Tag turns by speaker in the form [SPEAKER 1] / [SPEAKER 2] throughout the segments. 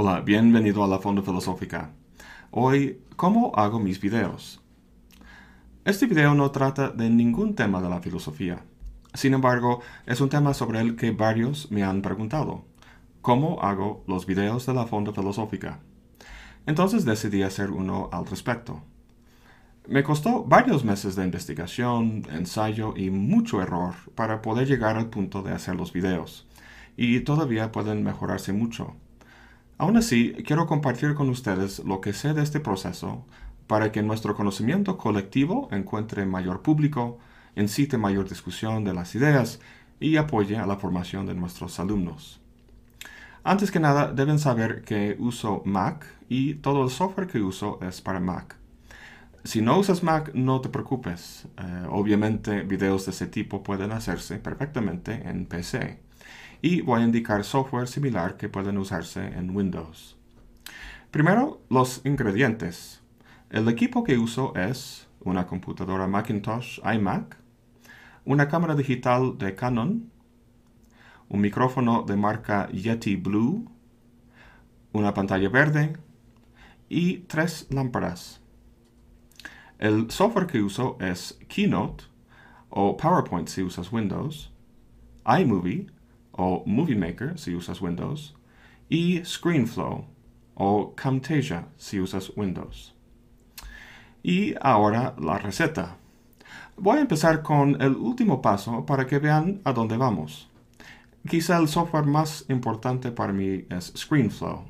[SPEAKER 1] Hola, bienvenido a la Fonda Filosófica. Hoy, ¿cómo hago mis videos? Este video no trata de ningún tema de la filosofía. Sin embargo, es un tema sobre el que varios me han preguntado. ¿Cómo hago los videos de la Fonda Filosófica? Entonces decidí hacer uno al respecto. Me costó varios meses de investigación, ensayo y mucho error para poder llegar al punto de hacer los videos. Y todavía pueden mejorarse mucho. Aún así, quiero compartir con ustedes lo que sé de este proceso para que nuestro conocimiento colectivo encuentre mayor público, incite mayor discusión de las ideas y apoye a la formación de nuestros alumnos. Antes que nada, deben saber que uso Mac y todo el software que uso es para Mac. Si no usas Mac, no te preocupes. Eh, obviamente, videos de ese tipo pueden hacerse perfectamente en PC y voy a indicar software similar que pueden usarse en Windows. Primero, los ingredientes. El equipo que uso es una computadora Macintosh iMac, una cámara digital de Canon, un micrófono de marca Yeti Blue, una pantalla verde y tres lámparas. El software que uso es Keynote o PowerPoint si usas Windows, iMovie o Movie Maker si usas Windows, y ScreenFlow o Camtasia si usas Windows. Y ahora la receta. Voy a empezar con el último paso para que vean a dónde vamos. Quizá el software más importante para mí es ScreenFlow.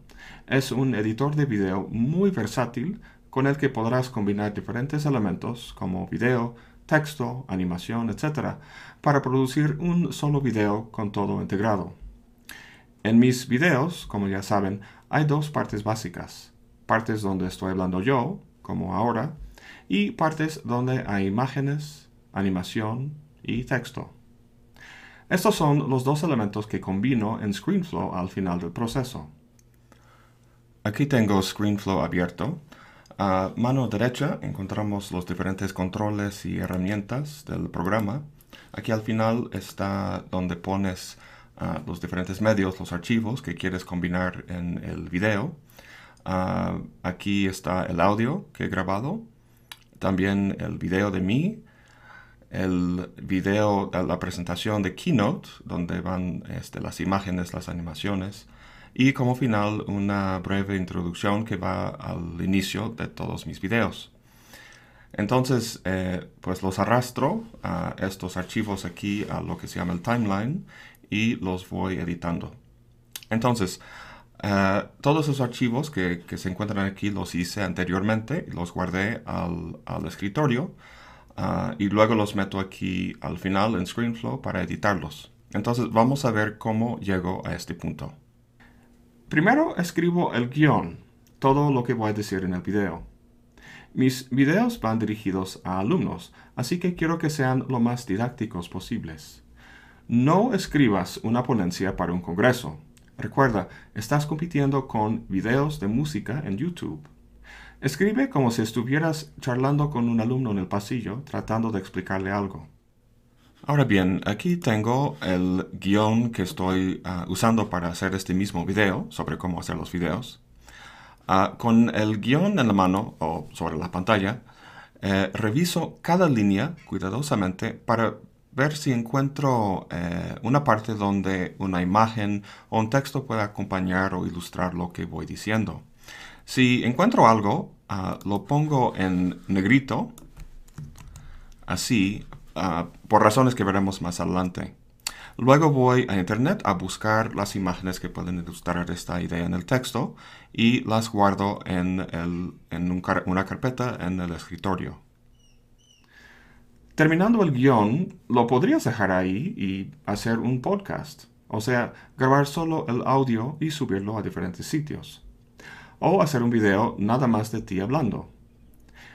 [SPEAKER 1] Es un editor de video muy versátil con el que podrás combinar diferentes elementos como video, texto, animación, etc., para producir un solo video con todo integrado. En mis videos, como ya saben, hay dos partes básicas. Partes donde estoy hablando yo, como ahora, y partes donde hay imágenes, animación y texto. Estos son los dos elementos que combino en ScreenFlow al final del proceso. Aquí tengo ScreenFlow abierto a mano derecha encontramos los diferentes controles y herramientas del programa. Aquí al final está donde pones ah, los diferentes medios, los archivos que quieres combinar en el video. Ah, aquí está el audio que he grabado, también el video de mí, el video de la presentación de Keynote, donde van este, las imágenes, las animaciones, y como final una breve introducción que va al inicio de todos mis videos. Entonces, eh, pues los arrastro a estos archivos aquí a lo que se llama el timeline y los voy editando. Entonces, eh, todos esos archivos que, se encuentran aquí los hice anteriormente y los guardé al, escritorio ah, y luego los meto aquí al final en ScreenFlow para editarlos. Entonces, vamos a ver cómo llego a este punto. Primero escribo el guion, todo lo que voy a decir en el video. Mis videos van dirigidos a alumnos, así que quiero que sean lo más didácticos posibles. No escribas una ponencia para un congreso. Recuerda, estás compitiendo con videos de música en YouTube. Escribe como si estuvieras charlando con un alumno en el pasillo tratando de explicarle algo. Ahora bien, aquí tengo el guion que estoy ah, usando para hacer este mismo video sobre cómo hacer los videos. Ah, con el guion en la mano o sobre la pantalla, eh, reviso cada línea cuidadosamente para ver si encuentro eh, una parte donde una imagen o un texto pueda acompañar o ilustrar lo que voy diciendo. Si encuentro algo, ah, lo pongo en negrito, así, Ah, por razones que veremos más adelante. Luego voy a Internet a buscar las imágenes que pueden ilustrar esta idea en el texto y las guardo en, una carpeta en el escritorio. Terminando el guion, lo podrías dejar ahí y hacer un podcast, o sea, grabar solo el audio y subirlo a diferentes sitios. O hacer un video nada más de ti hablando.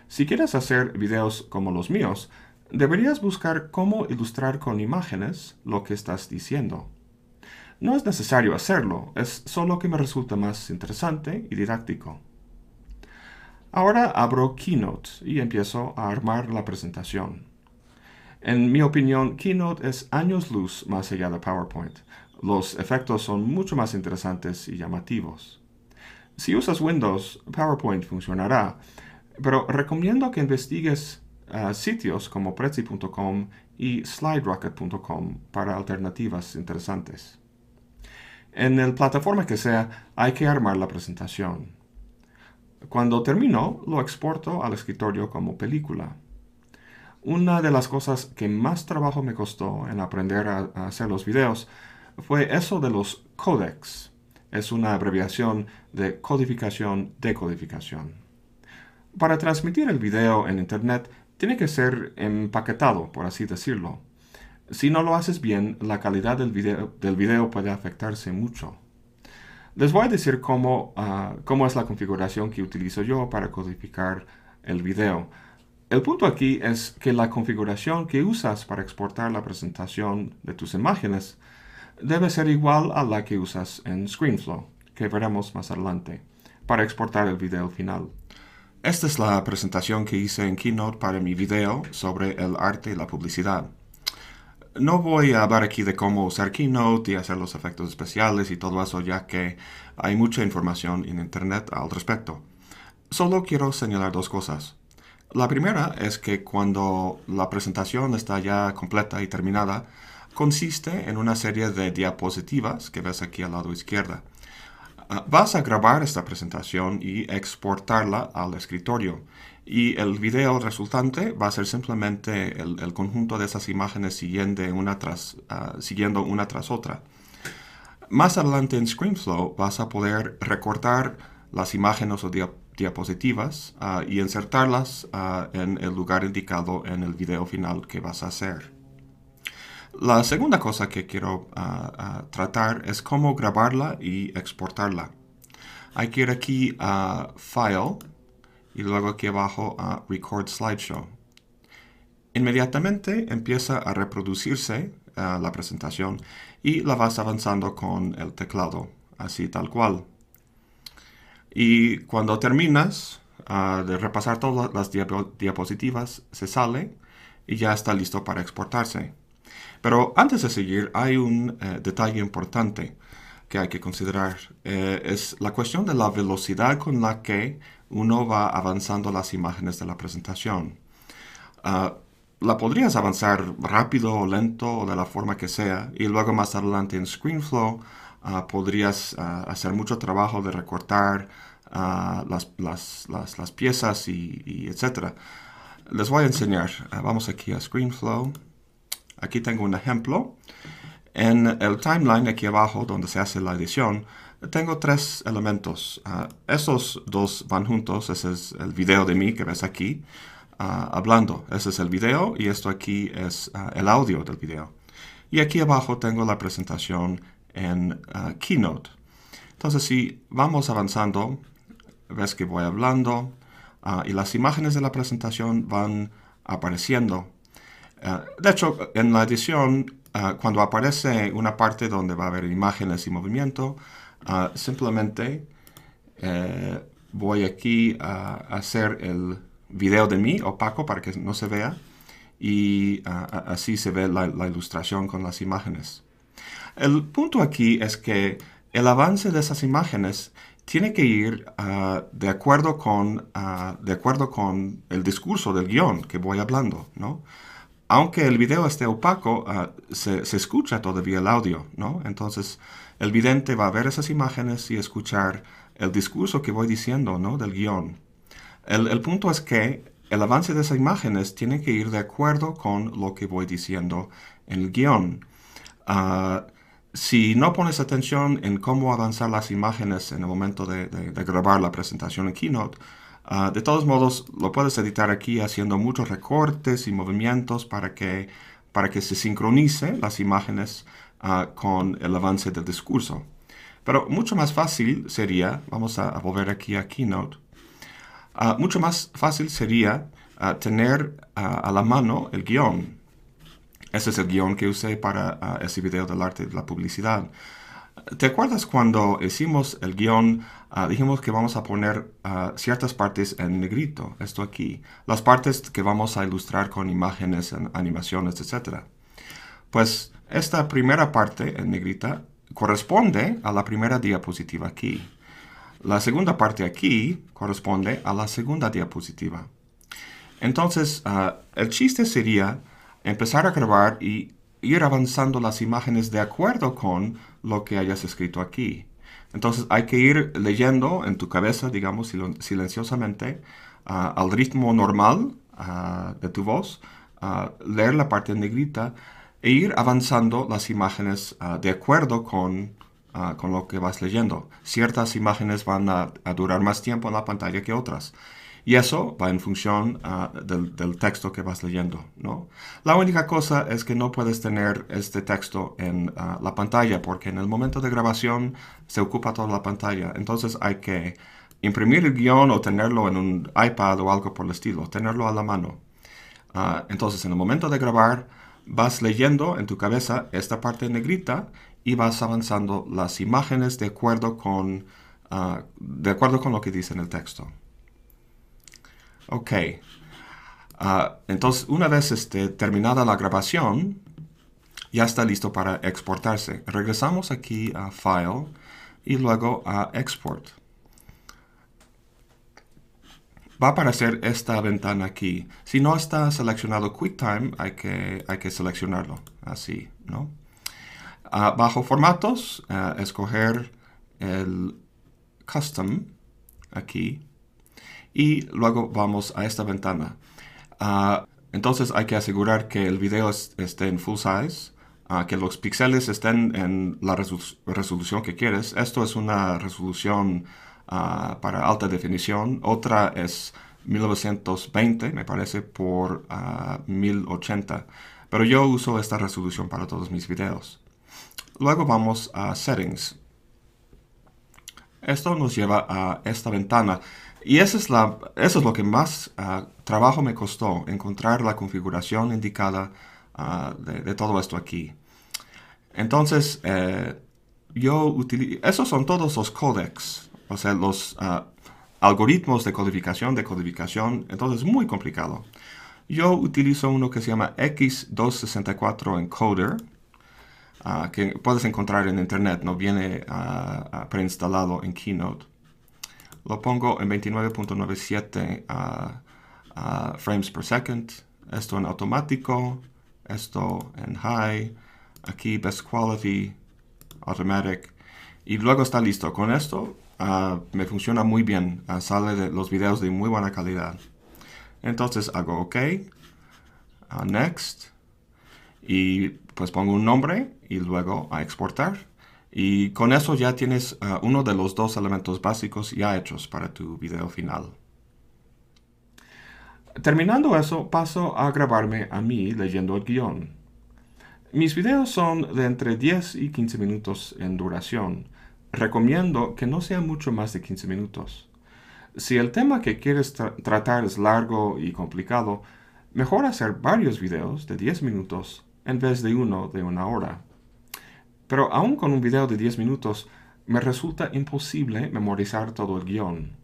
[SPEAKER 1] Si quieres hacer videos como los míos, deberías buscar cómo ilustrar con imágenes lo que estás diciendo. No es necesario hacerlo, es solo que me resulta más interesante y didáctico. Ahora abro Keynote y empiezo a armar la presentación. En mi opinión, Keynote es años luz más allá de PowerPoint. Los efectos son mucho más interesantes y llamativos. Si usas Windows, PowerPoint funcionará, pero recomiendo que investigues ah, sitios como Prezi.com y SlideRocket.com para alternativas interesantes. En el plataforma que sea, hay que armar la presentación. Cuando termino, lo exporto al escritorio como película. Una de las cosas que más trabajo me costó en aprender a, hacer los videos fue eso de los codecs. Es una abreviación de codificación-decodificación. Para transmitir el video en Internet tiene que ser empaquetado, por así decirlo. Si no lo haces bien, la calidad del video, puede afectarse mucho. Les voy a decir cómo, ah, cómo es la configuración que utilizo yo para codificar el video. El punto aquí es que la configuración que usas para exportar la presentación de tus imágenes debe ser igual a la que usas en ScreenFlow, que veremos más adelante, para exportar el video final. Esta es la presentación que hice en Keynote para mi video sobre el arte y la publicidad. No voy a hablar aquí de cómo usar Keynote y hacer los efectos especiales y todo eso, ya que hay mucha información en Internet al respecto. Solo quiero señalar dos cosas. La primera es que cuando la presentación está ya completa y terminada, consiste en una serie de diapositivas que ves aquí al lado izquierda. Ah, vas a grabar esta presentación y exportarla al escritorio. Y el video resultante va a ser simplemente el, conjunto de esas imágenes siguiendo una, tras, ah, siguiendo una tras otra. Más adelante en ScreenFlow vas a poder recortar las imágenes o diapositivas ah, y insertarlas en el lugar indicado en el video final que vas a hacer. La segunda cosa que quiero ah, ah, tratar es cómo grabarla y exportarla. Hay que ir aquí a File y luego aquí abajo a Record Slideshow. Inmediatamente empieza a reproducirse ah, la presentación y la vas avanzando con el teclado, así tal cual. Y cuando terminas de repasar todas las diapositivas, se sale y ya está listo para exportarse. Pero antes de seguir, hay un eh, detalle importante que hay que considerar. Eh, es la cuestión de la velocidad con la que uno va avanzando las imágenes de la presentación. Ah, la podrías avanzar rápido o lento o de la forma que sea y luego más adelante en ScreenFlow ah, podrías ah, hacer mucho trabajo de recortar las, piezas y, y, etc. Les voy a enseñar. vamos aquí a ScreenFlow. Aquí tengo un ejemplo. En el timeline aquí abajo, donde se hace la edición, tengo tres elementos. Uh, esos dos van juntos. Ese es el video de mí que ves aquí uh, hablando. Ese es el video y esto aquí es uh, el audio del video. Y aquí abajo tengo la presentación en Keynote. Entonces, si vamos avanzando, ves que voy hablando y las imágenes de la presentación van apareciendo eh, de hecho, en la edición, eh, cuando aparece una parte donde va a haber imágenes y movimiento, eh, simplemente voy aquí a hacer el video de mí opaco para que no se vea y así se ve la, ilustración con las imágenes. El punto aquí es que el avance de esas imágenes tiene que ir de, acuerdo con, de acuerdo con el discurso del guion que voy hablando, ¿no? Aunque el video esté opaco, ah, se, escucha todavía el audio, ¿no? Entonces, el vidente va a ver esas imágenes y escuchar el discurso que voy diciendo, ¿no? Del guion. El, punto es que el avance de esas imágenes tiene que ir de acuerdo con lo que voy diciendo en el guion. Ah, si no pones atención en cómo avanzar las imágenes en el momento de grabar la presentación en Keynote, Ah, de todos modos, lo puedes editar aquí haciendo muchos recortes y movimientos para que, para que se sincronice las imágenes ah, con el avance del discurso. Pero mucho más fácil sería, vamos a, volver aquí a Keynote, ah, mucho más fácil sería tener a la mano el guion. Ese es el guion que usé para ese video del arte de la publicidad. ¿Te acuerdas cuando hicimos el guion? Ah, dijimos que vamos a poner ah, ciertas partes en negrito, esto aquí, las partes que vamos a ilustrar con imágenes, animaciones, etc. Pues esta primera parte en negrita corresponde a la primera diapositiva aquí. La segunda parte aquí corresponde a la segunda diapositiva. Entonces, ah, el chiste sería empezar a grabar y ir avanzando las imágenes de acuerdo con lo que hayas escrito aquí. Entonces hay que ir leyendo en tu cabeza, digamos, silenciosamente, ah, al ritmo normal ah, de tu voz, leer la parte negrita e ir avanzando las imágenes de acuerdo con Ah, con lo que vas leyendo. Ciertas imágenes van a, durar más tiempo en la pantalla que otras. Y eso va en función ah, del, texto que vas leyendo, ¿no? La única cosa es que no puedes tener este texto en ah, la pantalla porque en el momento de grabación se ocupa toda la pantalla. Entonces hay que imprimir el guion o tenerlo en un iPad o algo por el estilo, tenerlo a la mano. entonces en el momento de grabar vas leyendo en tu cabeza esta parte negrita y vas avanzando las imágenes de acuerdo con, ah, de acuerdo con lo que dice en el texto. Ok. Ah, entonces, una vez este, terminada la grabación, ya está listo para exportarse. Regresamos aquí a File y luego a Export. Va a aparecer esta ventana aquí. Si no está seleccionado QuickTime, hay que, hay que seleccionarlo así, ¿no? bajo formatos, escoger el custom aquí y luego vamos a esta ventana. Ah, entonces hay que asegurar que el video esté en full size, ah, que los píxeles estén en la resolución que quieres. Esto es una resolución ah, para alta definición. Otra es 1920, me parece, por 1080. Pero yo uso esta resolución para todos mis videos. Luego vamos a Settings. Esto nos lleva a esta ventana. Y eso es, lo que más ah, trabajo me costó, encontrar la configuración indicada ah, de, todo esto aquí. Entonces, eh, yo esos son todos los codecs, o sea, los ah, algoritmos de codificación, de codificación, entonces es muy complicado. Yo utilizo uno que se llama X264 Encoder, que puedes encontrar en internet, no viene preinstalado en Keynote. Lo pongo en 29.97 frames per second, esto en automático, esto en high, aquí best quality, automatic, y luego está listo. Con esto me funciona muy bien, sale los videos de muy buena calidad. Entonces hago OK, next, y pues pongo un nombre y luego a exportar. Y con eso ya tienes uh, uno de los dos elementos básicos ya hechos para tu video final. Terminando eso, paso a grabarme a mí leyendo el guion. Mis videos son de entre 10 y 15 minutos en duración. Recomiendo que no sea mucho más de 15 minutos. Si el tema que quieres tratar es largo y complicado, mejor hacer varios videos de 10 minutos en vez de uno de una hora. Pero aún con un video de 10 minutos, me resulta imposible memorizar todo el guion.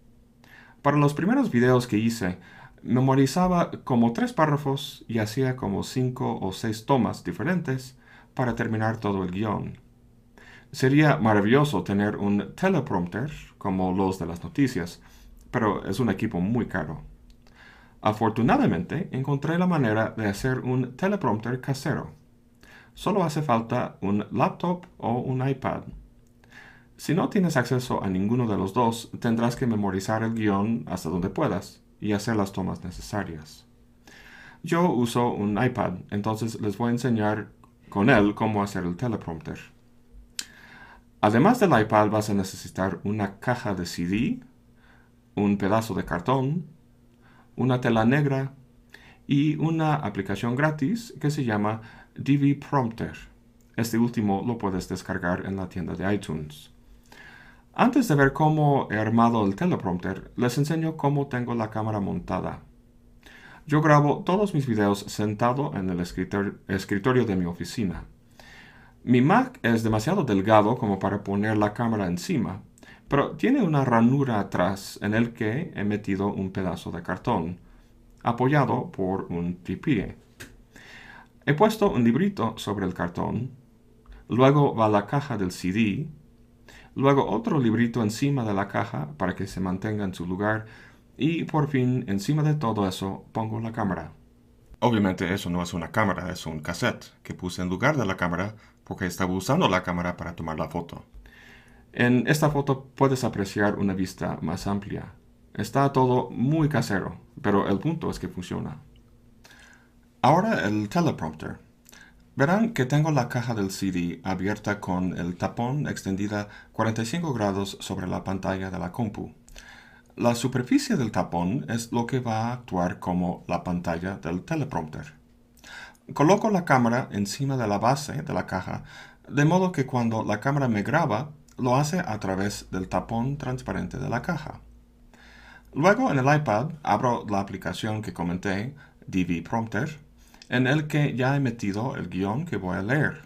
[SPEAKER 1] Para los primeros videos que hice, memorizaba como tres párrafos y hacía como cinco o seis tomas diferentes para terminar todo el guion. Sería maravilloso tener un teleprompter como los de las noticias, pero es un equipo muy caro. Afortunadamente, encontré la manera de hacer un teleprompter casero. Solo hace falta un laptop o un iPad. Si no tienes acceso a ninguno de los dos, tendrás que memorizar el guion hasta donde puedas y hacer las tomas necesarias. Yo uso un iPad, entonces les voy a enseñar con él cómo hacer el teleprompter. Además del iPad vas a necesitar una caja de CD, un pedazo de cartón, una tela negra y una aplicación gratis que se llama DV Prompter. Este último lo puedes descargar en la tienda de iTunes. Antes de ver cómo he armado el teleprompter, les enseño cómo tengo la cámara montada. Yo grabo todos mis videos sentado en el escritorio de mi oficina. Mi Mac es demasiado delgado como para poner la cámara encima, pero tiene una ranura atrás en el que he metido un pedazo de cartón, apoyado por un tripié. He puesto un librito sobre el cartón, luego va la caja del CD, luego otro librito encima de la caja para que se mantenga en su lugar y por fin encima de todo eso pongo la cámara. Obviamente eso no es una cámara, es un cassette que puse en lugar de la cámara porque estaba usando la cámara para tomar la foto. En esta foto puedes apreciar una vista más amplia. Está todo muy casero, pero el punto es que funciona. Ahora el teleprompter. Verán que tengo la caja del CD abierta con el tapón extendida 45 grados sobre la pantalla de la compu. La superficie del tapón es lo que va a actuar como la pantalla del teleprompter. Coloco la cámara encima de la base de la caja, de modo que cuando la cámara me graba, lo hace a través del tapón transparente de la caja. Luego en el iPad abro la aplicación que comenté, DV Prompter, en el que ya he metido el guion que voy a leer.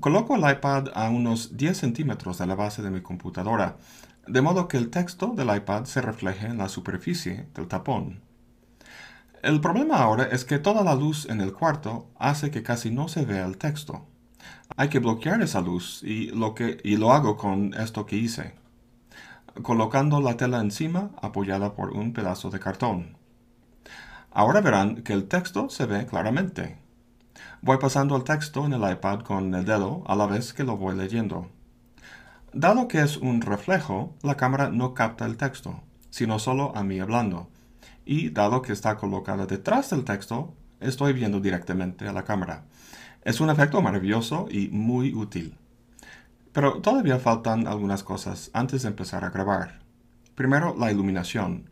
[SPEAKER 1] Coloco el iPad a unos 10 centímetros de la base de mi computadora, de modo que el texto del iPad se refleje en la superficie del tapón. El problema ahora es que toda la luz en el cuarto hace que casi no se vea el texto. Hay que bloquear esa luz y lo, que, y lo hago con esto que hice, colocando la tela encima apoyada por un pedazo de cartón. Ahora verán que el texto se ve claramente. Voy pasando el texto en el iPad con el dedo a la vez que lo voy leyendo. Dado que es un reflejo, la cámara no capta el texto, sino solo a mí hablando. Y dado que está colocada detrás del texto, estoy viendo directamente a la cámara. Es un efecto maravilloso y muy útil. Pero todavía faltan algunas cosas antes de empezar a grabar. Primero, la iluminación.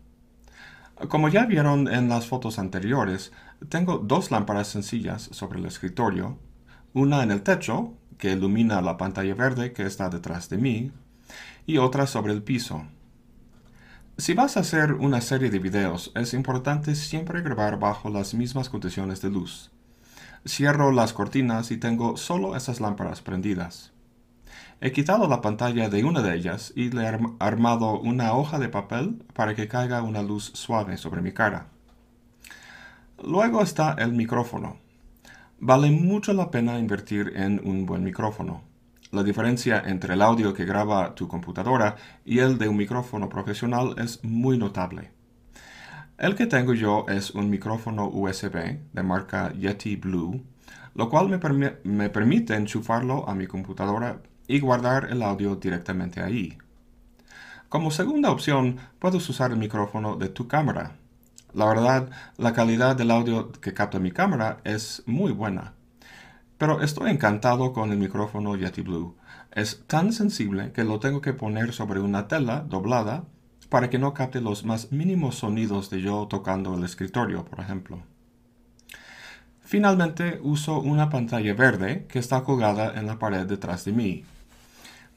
[SPEAKER 1] Como ya vieron en las fotos anteriores, tengo dos lámparas sencillas sobre el escritorio, una en el techo, que ilumina la pantalla verde que está detrás de mí, y otra sobre el piso. Si vas a hacer una serie de videos, es importante siempre grabar bajo las mismas condiciones de luz. Cierro las cortinas y tengo solo esas lámparas prendidas. He quitado la pantalla de una de ellas y le he armado una hoja de papel para que caiga una luz suave sobre mi cara. Luego está el micrófono. Vale mucho la pena invertir en un buen micrófono. La diferencia entre el audio que graba tu computadora y el de un micrófono profesional es muy notable. El que tengo yo es un micrófono USB de marca Yeti Blue, lo cual me, permite enchufarlo a mi computadora y guardar el audio directamente ahí. Como segunda opción, puedes usar el micrófono de tu cámara. La verdad, la calidad del audio que capta mi cámara es muy buena. Pero estoy encantado con el micrófono Yeti Blue. Es tan sensible que lo tengo que poner sobre una tela doblada para que no capte los más mínimos sonidos de yo tocando el escritorio, por ejemplo. Finalmente uso una pantalla verde que está colgada en la pared detrás de mí.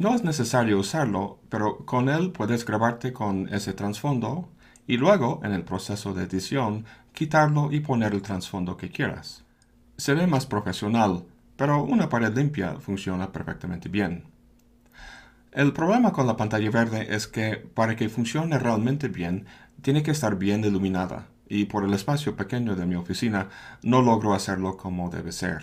[SPEAKER 1] No es necesario usarlo, pero con él puedes grabarte con ese trasfondo y luego, en el proceso de edición, quitarlo y poner el trasfondo que quieras. Se ve más profesional, pero una pared limpia funciona perfectamente bien. El problema con la pantalla verde es que para que funcione realmente bien, tiene que estar bien iluminada, y por el espacio pequeño de mi oficina no logro hacerlo como debe ser.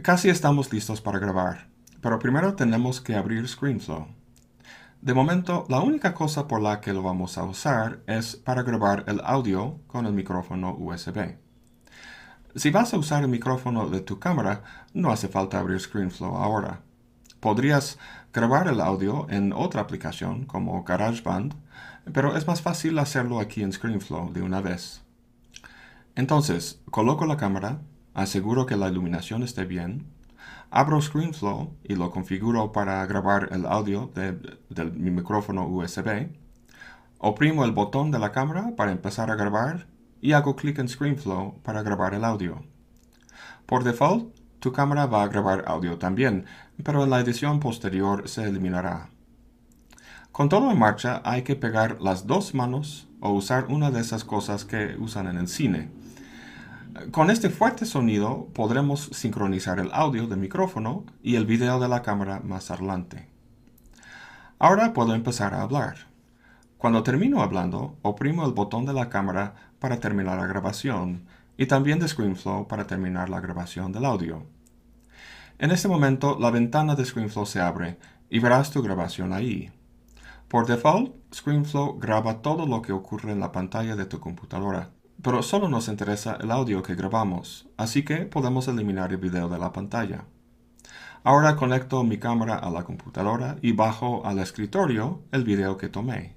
[SPEAKER 1] Casi estamos listos para grabar pero primero tenemos que abrir ScreenFlow. De momento, la única cosa por la que lo vamos a usar es para grabar el audio con el micrófono USB. Si vas a usar el micrófono de tu cámara, no hace falta abrir ScreenFlow ahora. Podrías grabar el audio en otra aplicación como GarageBand, pero es más fácil hacerlo aquí en ScreenFlow de una vez. Entonces, coloco la cámara, aseguro que la iluminación esté bien, Abro ScreenFlow y lo configuro para grabar el audio de, mi micrófono USB. Oprimo el botón de la cámara para empezar a grabar y hago clic en ScreenFlow para grabar el audio. Por default, tu cámara va a grabar audio también, pero en la edición posterior se eliminará. Con todo en marcha hay que pegar las dos manos o usar una de esas cosas que usan en el cine con este fuerte sonido podremos sincronizar el audio del micrófono y el video de la cámara más adelante. Ahora puedo empezar a hablar. Cuando termino hablando, oprimo el botón de la cámara para terminar la grabación y también de ScreenFlow para terminar la grabación del audio. En este momento la ventana de ScreenFlow se abre y verás tu grabación ahí. Por default, ScreenFlow graba todo lo que ocurre en la pantalla de tu computadora, pero solo nos interesa el audio que grabamos, así que podemos eliminar el video de la pantalla. Ahora conecto mi cámara a la computadora y bajo al escritorio el video que tomé.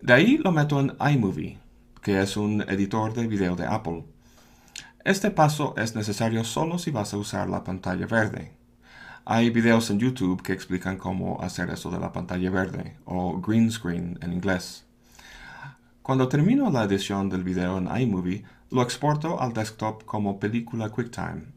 [SPEAKER 1] De ahí lo meto en iMovie, que es un editor de video de Apple. Este paso es necesario solo si vas a usar la pantalla verde. Hay videos en YouTube que explican cómo hacer eso de la pantalla verde, o green screen en inglés. Cuando termino la edición del video en iMovie, lo exporto al desktop como película QuickTime.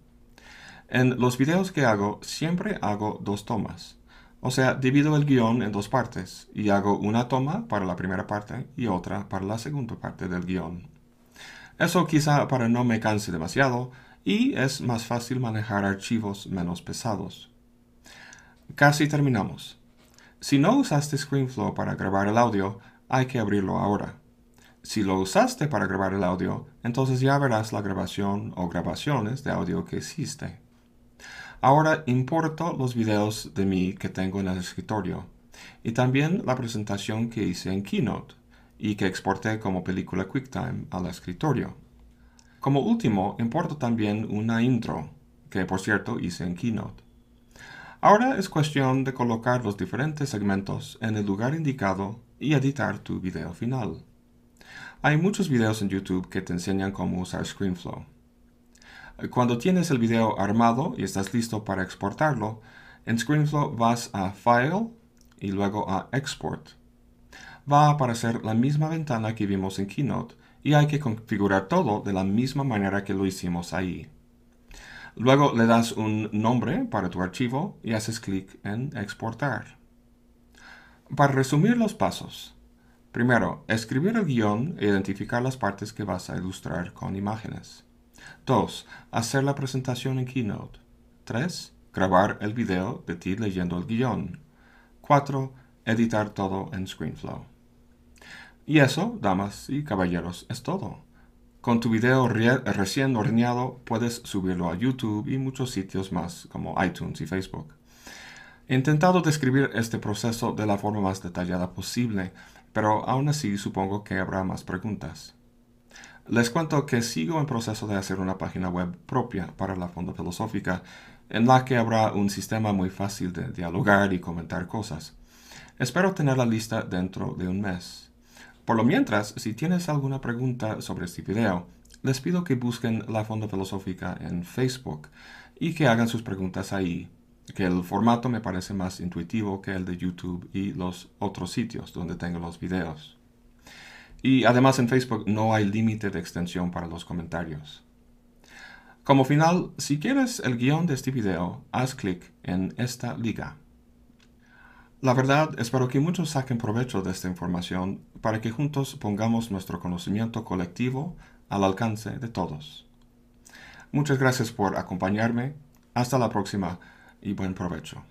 [SPEAKER 1] En los videos que hago, siempre hago dos tomas. O sea, divido el guion en dos partes y hago una toma para la primera parte y otra para la segunda parte del guion. Eso quizá para no me canse demasiado y es más fácil manejar archivos menos pesados. Casi terminamos. Si no usaste ScreenFlow para grabar el audio, hay que abrirlo ahora. Si lo usaste para grabar el audio, entonces ya verás la grabación o grabaciones de audio que hiciste. Ahora importo los videos de mí que tengo en el escritorio y también la presentación que hice en Keynote y que exporté como película QuickTime al escritorio. Como último, importo también una intro, que por cierto hice en Keynote. Ahora es cuestión de colocar los diferentes segmentos en el lugar indicado y editar tu video final. Hay muchos videos en YouTube que te enseñan cómo usar ScreenFlow. Cuando tienes el video armado y estás listo para exportarlo, en ScreenFlow vas a File y luego a Export. Va a aparecer la misma ventana que vimos en Keynote y hay que configurar todo de la misma manera que lo hicimos ahí. Luego le das un nombre para tu archivo y haces clic en Exportar. Para resumir los pasos. Primero, escribir el guion e identificar las partes que vas a ilustrar con imágenes. 2. Hacer la presentación en Keynote. 3. Grabar el video de ti leyendo el guion. 4. Editar todo en ScreenFlow. Y eso, damas y caballeros, es todo. Con tu video recién horneado puedes subirlo a YouTube y muchos sitios más como iTunes y Facebook. He intentado describir este proceso de la forma más detallada posible, pero aún así supongo que habrá más preguntas. Les cuento que sigo en proceso de hacer una página web propia para la Fonda Filosófica, en la que habrá un sistema muy fácil de dialogar y comentar cosas. Espero tenerla lista dentro de un mes. Por lo mientras, si tienes alguna pregunta sobre este video, les pido que busquen la Fonda Filosófica en Facebook y que hagan sus preguntas ahí, que el formato me parece más intuitivo que el de YouTube y los otros sitios donde tengo los videos. Y además en Facebook no hay límite de extensión para los comentarios. Como final, si quieres el guion de este video, haz clic en esta liga. La verdad, espero que muchos saquen provecho de esta información para que juntos pongamos nuestro conocimiento colectivo al alcance de todos. Muchas gracias por acompañarme. Hasta la próxima y buen provecho.